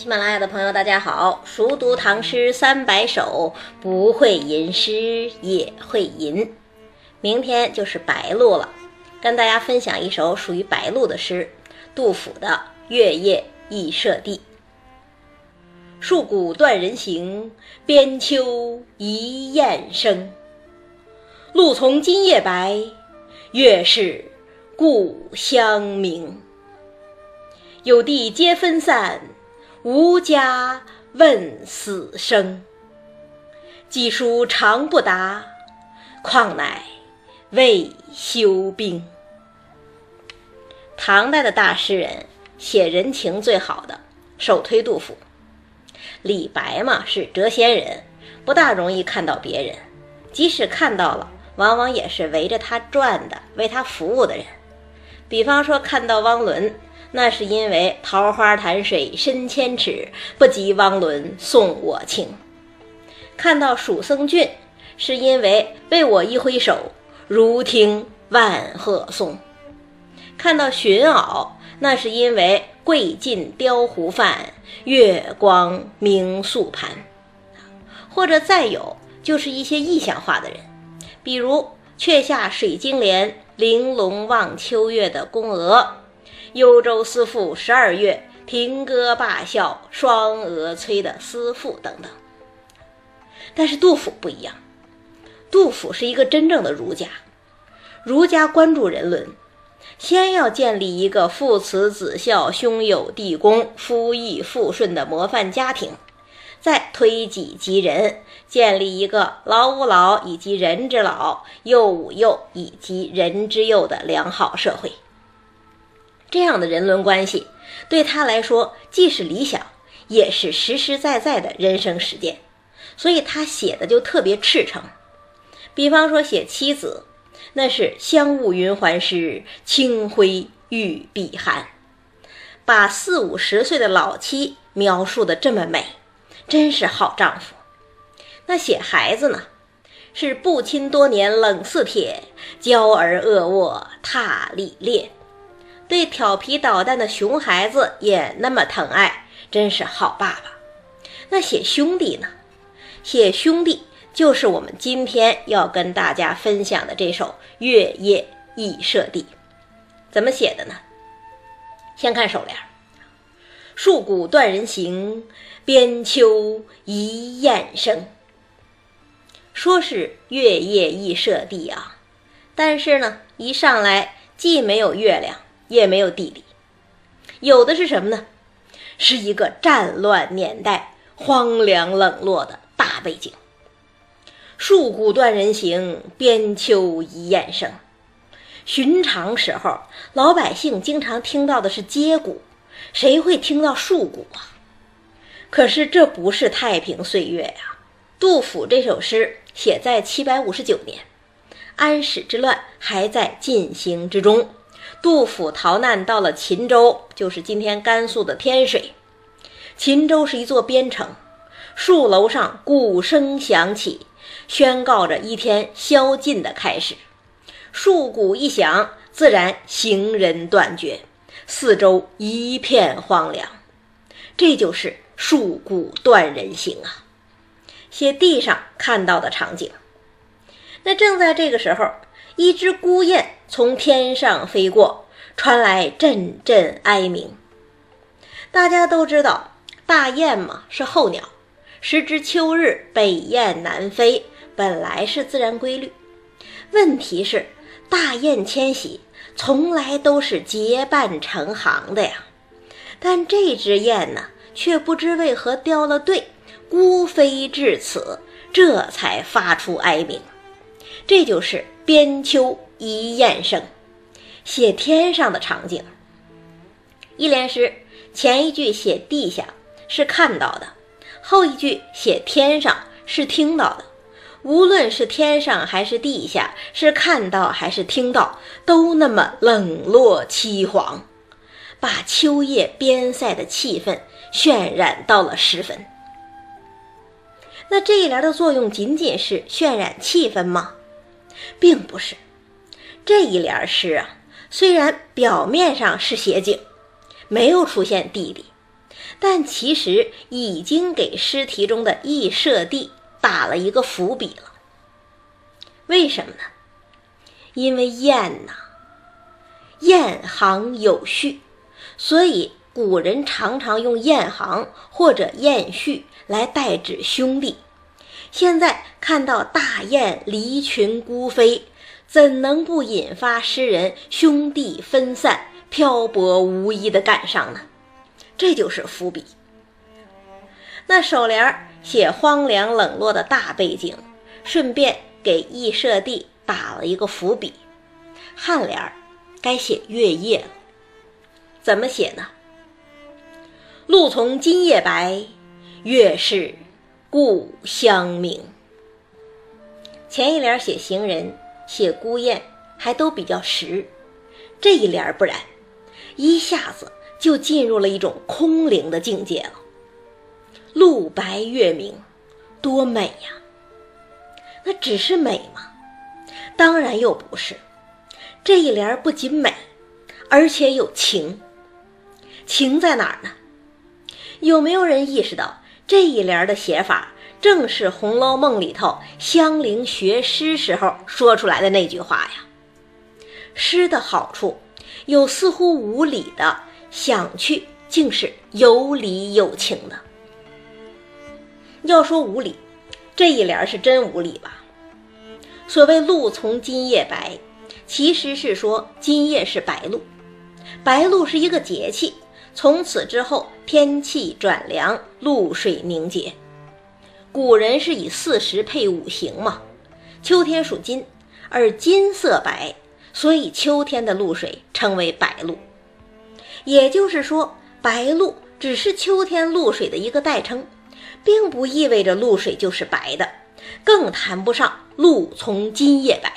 喜马拉雅的朋友，大家好！熟读唐诗三百首，不会吟诗也会吟。明天就是白露了，跟大家分享一首属于白露的诗——杜甫的《月夜忆舍弟》。戍鼓断人行，边秋一雁声。露从今夜白，月是故乡明。有地皆分散。无家问死生，寄书长不达，况乃未休兵。唐代的大诗人写人情最好的，首推杜甫。李白嘛是谪仙人，不大容易看到别人，即使看到了，往往也是围着他转的，为他服务的人。比方说看到汪伦。那是因为桃花潭水深千尺，不及汪伦送我情。看到蜀僧俊，是因为为我一挥手，如听万壑松。看到荀媪，那是因为桂尽雕壶饭，月光明素盘。或者再有，就是一些意象化的人，比如却下水晶帘，玲珑望秋月的宫娥。幽州思妇十二月，停歌罢笑双蛾催的思妇等等。但是杜甫不一样，杜甫是一个真正的儒家，儒家关注人伦，先要建立一个父慈子孝、兄友弟恭、夫义妇顺的模范家庭，再推己及人，建立一个老吾老以及人之老，幼吾幼以及人之幼的良好社会。这样的人伦关系，对他来说既是理想，也是实实在在的人生实践，所以他写的就特别赤诚。比方说写妻子，那是香雾云鬟湿，清辉玉臂寒，把四五十岁的老妻描述的这么美，真是好丈夫。那写孩子呢，是不亲多年冷似铁，娇儿恶卧踏里裂。对调皮捣蛋的熊孩子也那么疼爱，真是好爸爸。那写兄弟呢？写兄弟就是我们今天要跟大家分享的这首《月夜忆舍弟》。怎么写的呢？先看首联：“戍鼓断人行，边秋一雁声。”说是月夜忆舍弟啊，但是呢，一上来既没有月亮。也没有地理，有的是什么呢？是一个战乱年代、荒凉冷落的大背景。戍鼓断人行，边秋一雁声。寻常时候，老百姓经常听到的是接鼓，谁会听到戍鼓啊？可是这不是太平岁月呀。杜甫这首诗写在七百五十九年，安史之乱还在进行之中。杜甫逃难到了秦州，就是今天甘肃的天水。秦州是一座边城，树楼上鼓声响起，宣告着一天宵禁的开始。戍鼓一响，自然行人断绝，四周一片荒凉。这就是戍鼓断人行啊！写地上看到的场景。那正在这个时候。一只孤雁从天上飞过，传来阵阵哀鸣。大家都知道，大雁嘛是候鸟，时值秋日，北雁南飞，本来是自然规律。问题是，大雁迁徙从来都是结伴成行的呀，但这只雁呢，却不知为何掉了队，孤飞至此，这才发出哀鸣。这就是边秋一雁声，写天上的场景。一联诗前一句写地下是看到的，后一句写天上是听到的。无论是天上还是地下，是看到还是听到，都那么冷落凄惶，把秋夜边塞的气氛渲染到了十分。那这一联的作用仅仅是渲染气氛吗？并不是这一联诗啊，虽然表面上是写景，没有出现弟弟，但其实已经给诗题中的羿射地打了一个伏笔了。为什么呢？因为雁呐，雁行有序，所以古人常常用雁行或者雁序来代指兄弟。现在看到大雁离群孤飞，怎能不引发诗人兄弟分散、漂泊无依的感伤呢？这就是伏笔。那首联写荒凉冷落的大背景，顺便给羿射地打了一个伏笔。颔联儿该写月夜了，怎么写呢？露从今夜白，月是故乡明。前一联写行人，写孤雁，还都比较实。这一联不然，一下子。就进入了一种空灵的境界了。露白月明，多美呀！那只是美吗？当然又不是。这一联不仅美，而且有情。情在哪儿呢？有没有人意识到这一联的写法，正是《红楼梦》里头香菱学诗时候说出来的那句话呀？诗的好处，有似乎无理的。想去，竟是有理有情的。要说无理，这一联是真无理吧？所谓“露从今夜白”，其实是说今夜是白露，白露是一个节气，从此之后天气转凉，露水凝结。古人是以四时配五行嘛，秋天属金，而金色白，所以秋天的露水称为白露。也就是说，白露只是秋天露水的一个代称，并不意味着露水就是白的，更谈不上露从今夜白。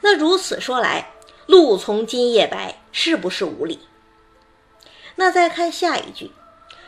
那如此说来，露从今夜白是不是无理？那再看下一句，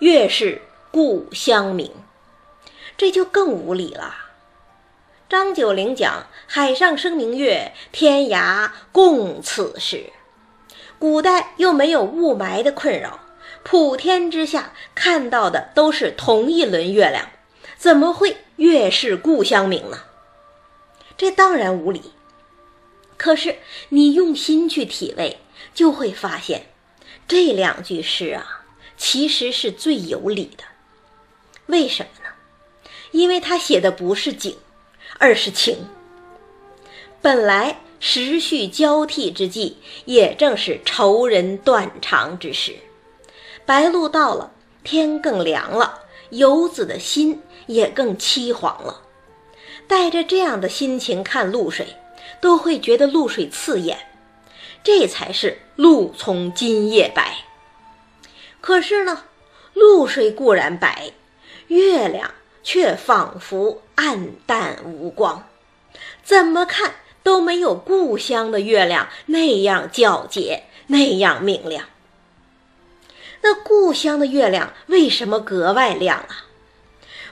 月是故乡明，这就更无理了。张九龄讲“海上生明月，天涯共此时”。古代又没有雾霾的困扰，普天之下看到的都是同一轮月亮，怎么会月是故乡明呢？这当然无理。可是你用心去体味，就会发现，这两句诗啊，其实是最有理的。为什么呢？因为他写的不是景，而是情。本来。时序交替之际，也正是愁人断肠之时。白露到了，天更凉了，游子的心也更凄惶了。带着这样的心情看露水，都会觉得露水刺眼。这才是露从今夜白。可是呢，露水固然白，月亮却仿佛暗淡无光。怎么看？都没有故乡的月亮那样皎洁，那样明亮。那故乡的月亮为什么格外亮啊？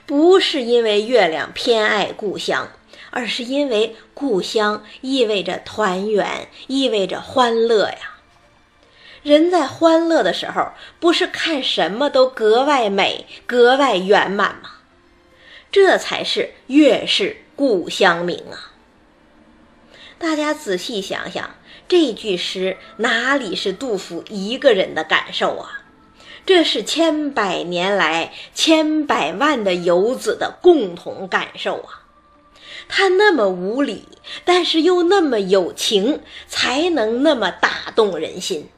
不是因为月亮偏爱故乡，而是因为故乡意味着团圆，意味着欢乐呀。人在欢乐的时候，不是看什么都格外美、格外圆满吗？这才是月是故乡明啊。大家仔细想想，这句诗哪里是杜甫一个人的感受啊？这是千百年来千百万的游子的共同感受啊！他那么无理，但是又那么有情，才能那么打动人心。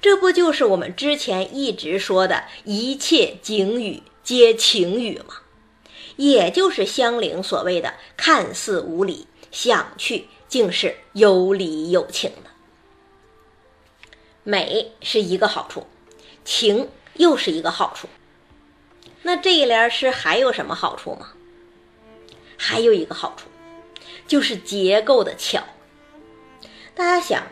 这不就是我们之前一直说的一切景语皆情语吗？也就是香菱所谓的看似无理，想去。竟是有理有情的，美是一个好处，情又是一个好处。那这一联诗还有什么好处吗？还有一个好处，就是结构的巧。大家想，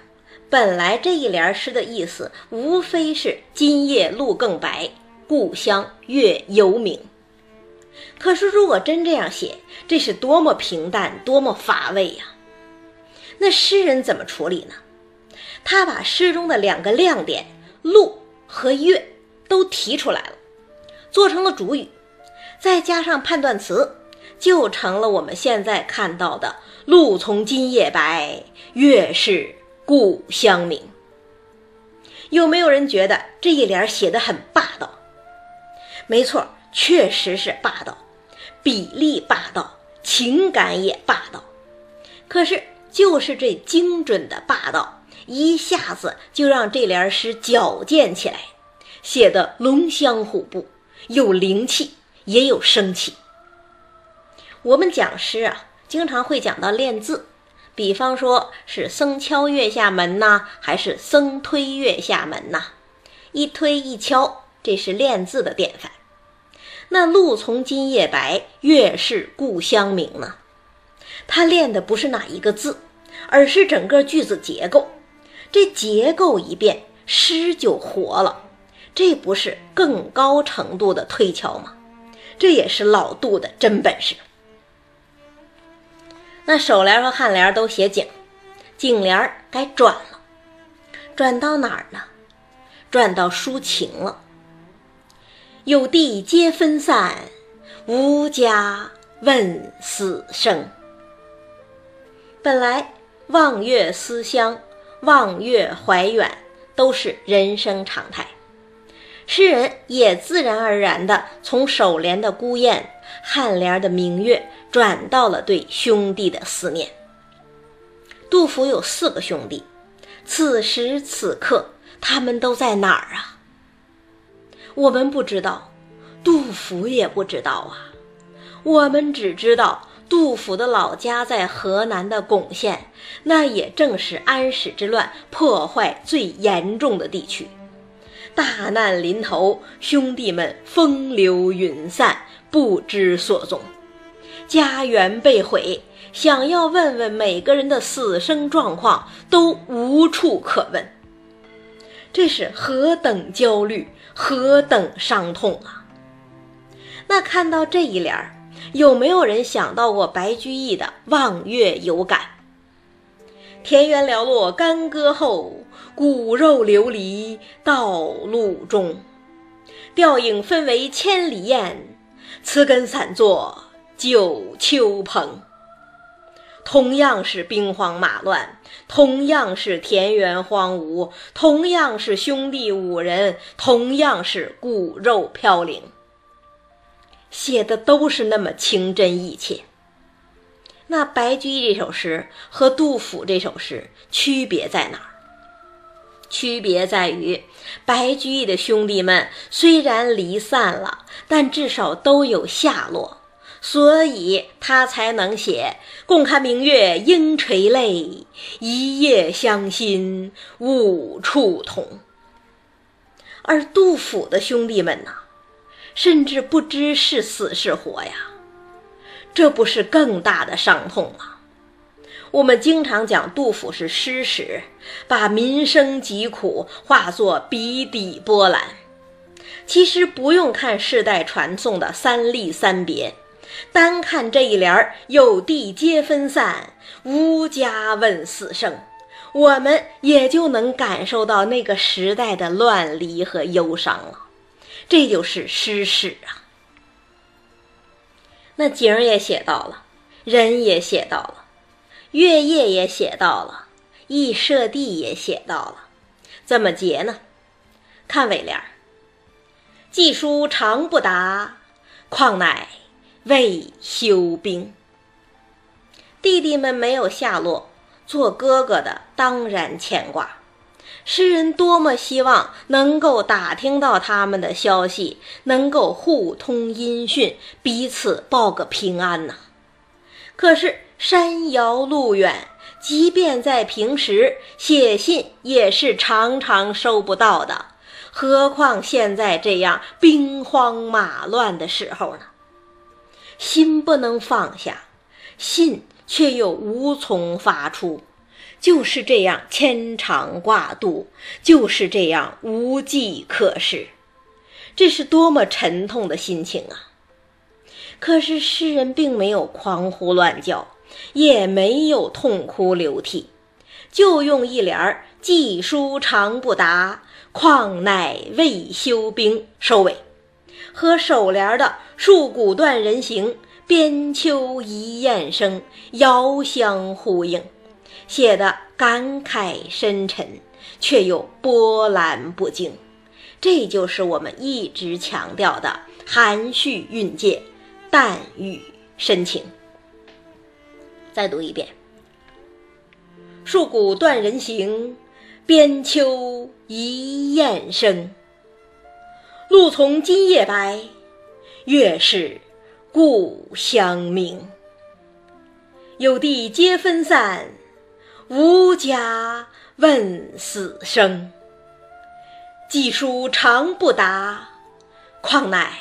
本来这一联诗的意思无非是“今夜露更白，故乡月犹明”。可是如果真这样写，这是多么平淡，多么乏味呀！那诗人怎么处理呢？他把诗中的两个亮点“露”和“月”都提出来了。做成了主语，再加上判断词，就成了我们现在看到的“露从今夜白，月是故乡明”。有没有人觉得这一联写的很霸道？没错，确实是霸道，比例霸道，情感也霸道。可是，就是这精准的霸道，一下子就让这联诗矫健起来，写得龙香虎步，有灵气，也有生气。我们讲诗啊，经常会讲到练字，比方说是“僧敲月下门”呐，还是“僧推月下门”呐，一推一敲，这是练字的典范。那“露从今夜白，月是故乡明”呢？他练的不是哪一个字，而是整个句子结构。这结构一变，诗就活了。这不是更高程度的推敲吗？这也是老杜的真本事。那首联和颔联都写景，景联该转了，转到哪儿呢？转到抒情了。有地皆分散，无家问死生。本来望月思乡、望月怀远都是人生常态，诗人也自然而然地从首联的孤雁、颔联的明月，转到了对兄弟的思念。杜甫有四个兄弟，此时此刻他们都在哪儿啊？我们不知道，杜甫也不知道啊，我们只知道。杜甫的老家在河南的巩县，那也正是安史之乱破坏最严重的地区。大难临头，兄弟们风流云散，不知所踪，家园被毁，想要问问每个人的死生状况，都无处可问。这是何等焦虑，何等伤痛啊！那看到这一联儿。有没有人想到过白居易的望月有感？田园寥落干戈后，骨肉流离道路中。吊影分为千里雁，词根散作九秋蓬。同样是兵荒马乱，同样是田园荒芜，同样是兄弟五人，同样是骨肉飘零。写的都是那么情真意切。那白居易这首诗和杜甫这首诗区别在哪儿？区别在于，白居易的兄弟们虽然离散了，但至少都有下落，所以他才能写“共看明月应垂泪，一夜相心无处同”。而杜甫的兄弟们呢？甚至不知是死是活呀，这不是更大的伤痛吗？我们经常讲杜甫是诗史，把民生疾苦化作笔底波澜。其实不用看世代传颂的三吏三别，单看这一联儿“有地皆分散，无家问死生”，我们也就能感受到那个时代的乱离和忧伤了。这就是诗史啊！那景儿也写到了，人也写到了，月夜也写到了，羿射地也写到了，怎么结呢？看尾联儿：“寄书长不达，况乃未休兵。”弟弟们没有下落，做哥哥的当然牵挂。诗人多么希望能够打听到他们的消息，能够互通音讯，彼此报个平安呐！可是山遥路远，即便在平时写信也是常常收不到的，何况现在这样兵荒马乱的时候呢？心不能放下，信却又无从发出。就是这样牵肠挂肚，就是这样无计可施，这是多么沉痛的心情啊！可是诗人并没有狂呼乱叫，也没有痛哭流涕，就用一联儿“寄书长不达，况乃未休兵”收尾，和首联的“树骨断人行，边秋一雁声”遥相呼应，写得感慨深沉，却又波澜不惊。这就是我们一直强调的含蓄蕴藉、淡语深情。再读一遍：“树骨断人行，边秋一雁声。露从今夜白，月是故乡明。有地皆分散，无家问死生。寄书长不达，况乃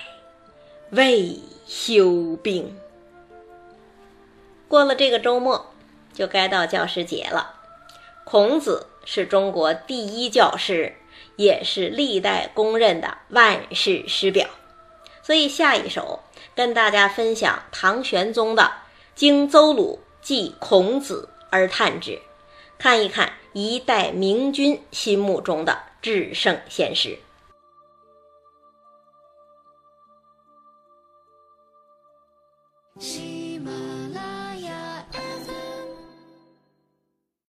未休兵。”过了这个周末，就该到教师节了。孔子是中国第一教师。也是历代公认的万世师表，所以下一首跟大家分享唐玄宗的《经邹鲁记孔子而叹之》，看一看一代明君心目中的制胜先师。